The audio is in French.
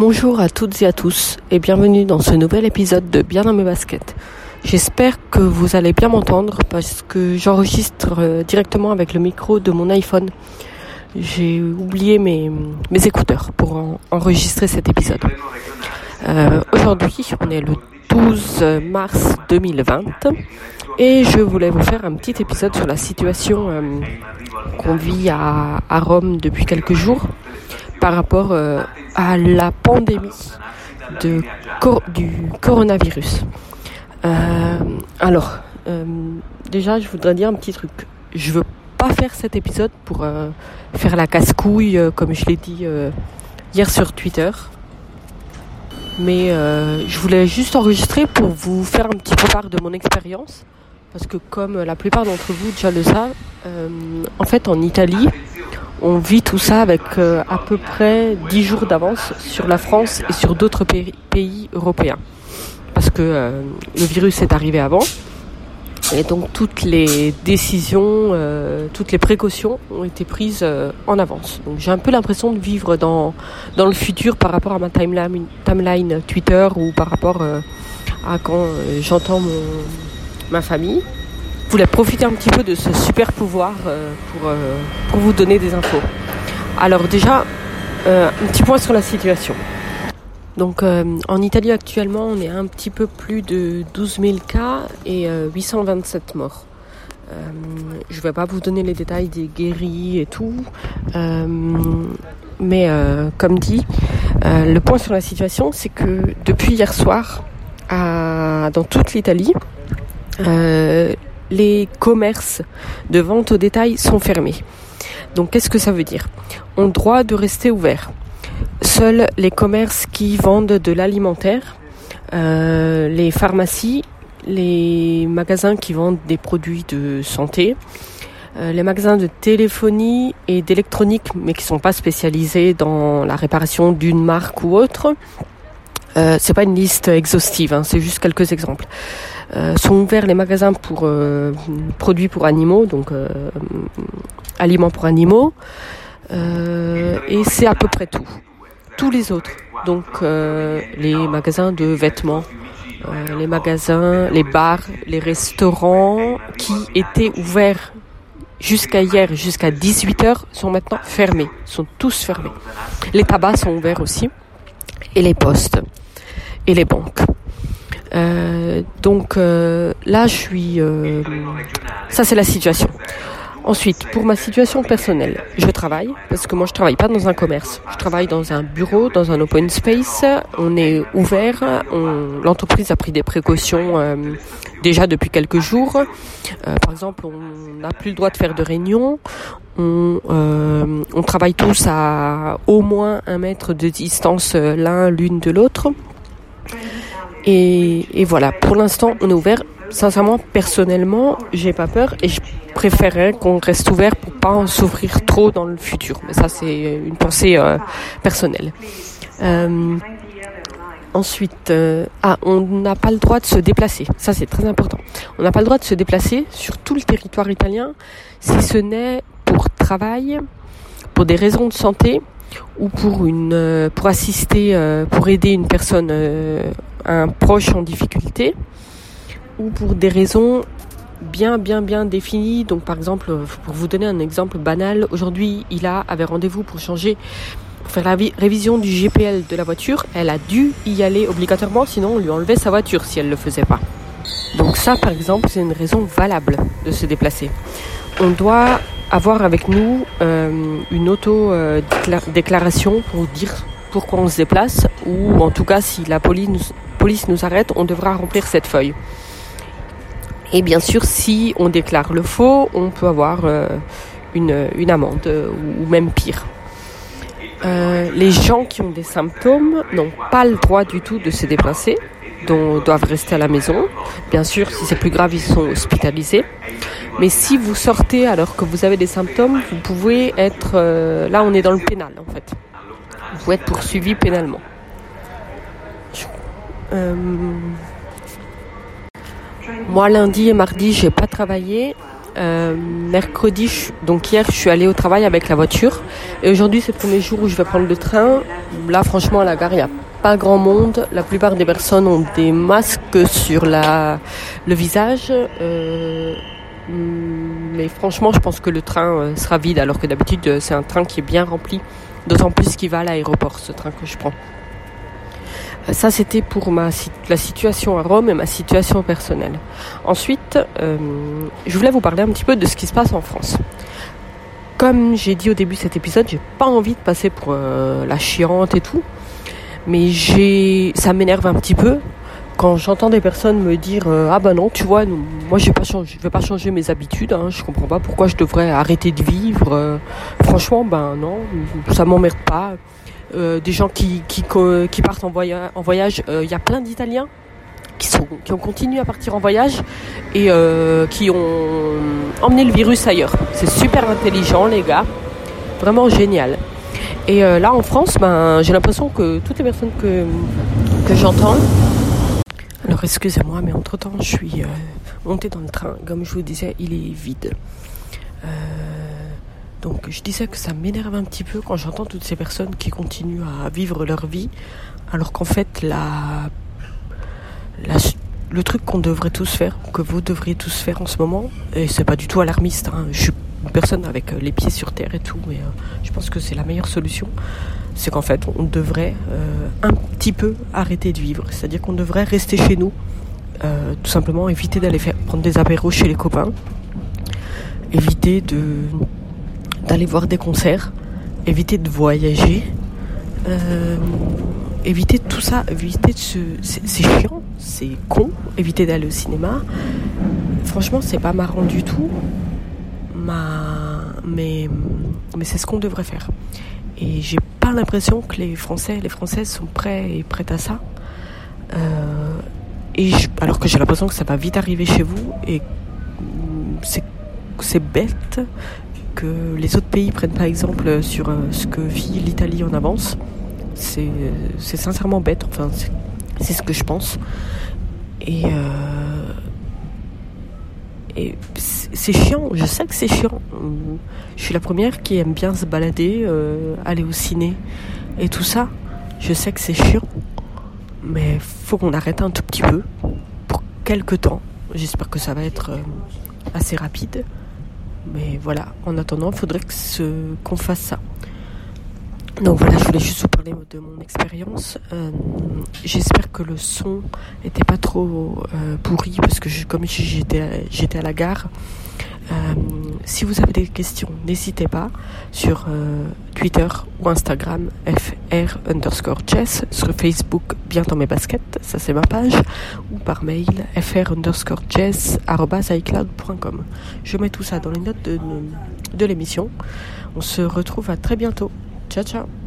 Bonjour à toutes et à tous et bienvenue dans ce nouvel épisode de Bien dans mes baskets. J'espère que vous allez bien m'entendre parce que j'enregistre euh, directement avec le micro de mon iPhone. J'ai oublié mes, écouteurs pour enregistrer cet épisode. Euh, Aujourd'hui, on est le 12 mars 2020 et je voulais vous faire un petit épisode sur la situation euh, qu'on vit à, Rome depuis quelques jours par rapport euh, à la pandémie du coronavirus. Euh, alors, euh, déjà, je voudrais dire un petit truc. Je veux pas faire cet épisode pour faire la casse-couille, comme je l'ai dit hier sur Twitter mais je voulais juste enregistrer pour vous faire un petit peu part de mon expérience parce que comme la plupart d'entre vous déjà le savent, en fait en Italie, on vit tout ça avec euh, à peu près 10 jours d'avance sur la France et sur d'autres pays, européens parce que le virus est arrivé avant. Et donc toutes les décisions, euh, toutes les précautions ont été prises euh, en avance. Donc j'ai un peu l'impression de vivre dans, dans le futur par rapport à ma timeline, timeline Twitter ou par rapport euh, à quand j'entends ma famille. Voulais profiter un petit peu de ce super pouvoir pour, pour vous donner des infos. Alors déjà, un petit point sur la situation. Donc euh, en Italie actuellement, on est un petit peu plus de 12 000 cas et euh, 827 morts. Euh, je ne vais pas vous donner les détails des guéris et tout, euh, mais euh, comme dit, le point sur la situation, c'est que depuis hier soir, à, dans toute l'Italie, les commerces de vente au détail sont fermés. Donc qu'est-ce que ça veut dire? On a droit de rester ouverts Seuls les commerces qui vendent de l'alimentaire, euh, les pharmacies, les magasins qui vendent des produits de santé, euh, les magasins de téléphonie et d'électronique, mais qui sont pas spécialisés dans la réparation d'une marque ou autre. Euh, c'est pas une liste exhaustive, hein, c'est juste quelques exemples. Euh, sont ouverts les magasins pour euh, produits pour animaux, donc euh, aliments pour animaux, et c'est à peu près tout tous les autres. Donc euh, les magasins de vêtements, euh, les magasins, les bars, les restaurants qui étaient ouverts jusqu'à hier, jusqu'à 18h, sont maintenant fermés, sont tous fermés. Les tabacs sont ouverts aussi, et les postes, et les banques. Euh, donc euh, là, je suis... Euh, ça, c'est la situation. Ensuite, pour ma situation personnelle, je travaille parce que moi je travaille pas dans un commerce. Je travaille dans un bureau, dans un open space. On est ouvert. L'entreprise a pris des précautions euh, déjà depuis quelques jours. Euh, par exemple, on n'a plus le droit de faire de réunions. On, euh, on travaille tous à au moins un mètre de distance euh, l'un l'une de l'autre. Et, et voilà, pour l'instant, on est ouvert sincèrement, personnellement, j'ai pas peur et je préférerais qu'on reste ouvert pour pas en souffrir trop dans le futur. Mais ça, c'est une pensée euh, personnelle. Euh, ensuite, euh, ah, on n'a pas le droit de se déplacer. Ça, c'est très important. On n'a pas le droit de se déplacer sur tout le territoire italien, si ce n'est pour travail, pour des raisons de santé ou pour une, pour assister, pour aider une personne, un proche en difficulté ou pour des raisons bien bien bien définies. Donc par exemple, pour vous donner un exemple banal, aujourd'hui il a avait rendez-vous pour changer pour faire la révision du GPL de la voiture, elle a dû y aller obligatoirement, sinon on lui enlevait sa voiture si elle ne le faisait pas. Donc ça par exemple c'est une raison valable de se déplacer. On doit avoir avec nous euh, une auto-déclaration pour dire pourquoi on se déplace ou en tout cas si la police police nous arrête, on devra remplir cette feuille. Et bien sûr, si on déclare le faux, on peut avoir euh, une, amende euh, ou même pire. Euh, les gens qui ont des symptômes n'ont pas le droit du tout de se déplacer, donc doivent rester à la maison. Bien sûr, si c'est plus grave, ils sont hospitalisés. Mais si vous sortez alors que vous avez des symptômes, vous pouvez être... Là, on est dans le pénal, en fait. Vous pouvez être poursuivi pénalement. Moi, lundi et mardi, j'ai pas travaillé. Euh, mercredi, donc hier, je suis allée au travail avec la voiture. Et aujourd'hui, c'est le premier jour où je vais prendre le train. Là, franchement, à la gare, il n'y a pas grand monde. La plupart des personnes ont des masques sur le visage. Euh, mais franchement, je pense que le train euh, sera vide, alors que d'habitude, c'est un train qui est bien rempli. D'autant plus qu'il va à l'aéroport, ce train que je prends. Ça, c'était pour ma, la situation à Rome et ma situation personnelle. Ensuite, euh, je voulais vous parler un petit peu de ce qui se passe en France. Comme j'ai dit au début de cet épisode, j'ai pas envie de passer pour euh, la chiante et tout, mais j'ai, ça m'énerve un petit peu quand j'entends des personnes me dire euh, ah ben non tu vois moi je vais pas je vais pas changer mes habitudes hein, je comprends pas pourquoi je devrais arrêter de vivre franchement ben non ça m'emmerde pas euh, des gens qui, partent en, voyage. Il y a plein d'Italiens qui, ont continué à partir en voyage et euh, qui ont emmené le virus ailleurs. C'est super intelligent, les gars. Vraiment génial. Et euh, là, en France, ben, j'ai l'impression que toutes les personnes que, que j'entends. Alors, excusez-moi, mais entre-temps, je suis montée dans le train. Comme je vous disais, il est vide. Donc je disais que ça m'énerve un petit peu quand j'entends toutes ces personnes qui continuent à vivre leur vie, alors qu'en fait la, le truc qu'on devrait tous faire, que vous devriez tous faire en ce moment, et c'est pas du tout alarmiste, hein, je suis une personne avec euh, les pieds sur terre et tout, mais euh, je pense que c'est la meilleure solution, c'est qu'en fait on devrait euh, un petit peu arrêter de vivre, c'est-à-dire qu'on devrait rester chez nous, tout simplement éviter d'aller prendre des apéros chez les copains, éviter de d'aller voir des concerts, éviter de voyager, euh, éviter tout ça, éviter de se... C'est chiant, c'est con, éviter d'aller au cinéma. Franchement, c'est pas marrant du tout, mais, mais c'est ce qu'on devrait faire. Et j'ai pas l'impression que les Français les Françaises sont prêts et prêtes à ça. Euh, et alors que j'ai l'impression que ça va vite arriver chez vous et c'est bête que les autres pays prennent pas exemple sur euh, ce que vit l'Italie en avance. C'est sincèrement bête, enfin c'est ce que je pense. Et, euh, c'est chiant, je sais que c'est chiant. Je suis la première qui aime bien se balader, euh, aller au ciné et tout ça. Je sais que c'est chiant, mais faut qu'on arrête un tout petit peu pour quelques temps. J'espère que ça va être assez rapide. Mais voilà, en attendant, il faudrait qu'on fasse ça. Donc voilà, je voulais juste vous parler de mon expérience. Euh, j'espère que le son n'était pas trop euh, pourri parce que comme j'étais j'étais à la gare. Euh, si vous avez des questions, n'hésitez pas sur Twitter ou Instagram fr underscore chess, sur Facebook bien dans mes baskets, ça c'est ma page, ou par mail fr underscore chess icloud.com. Je mets tout ça dans les notes de, de l'émission. On se retrouve à très bientôt. Ciao ciao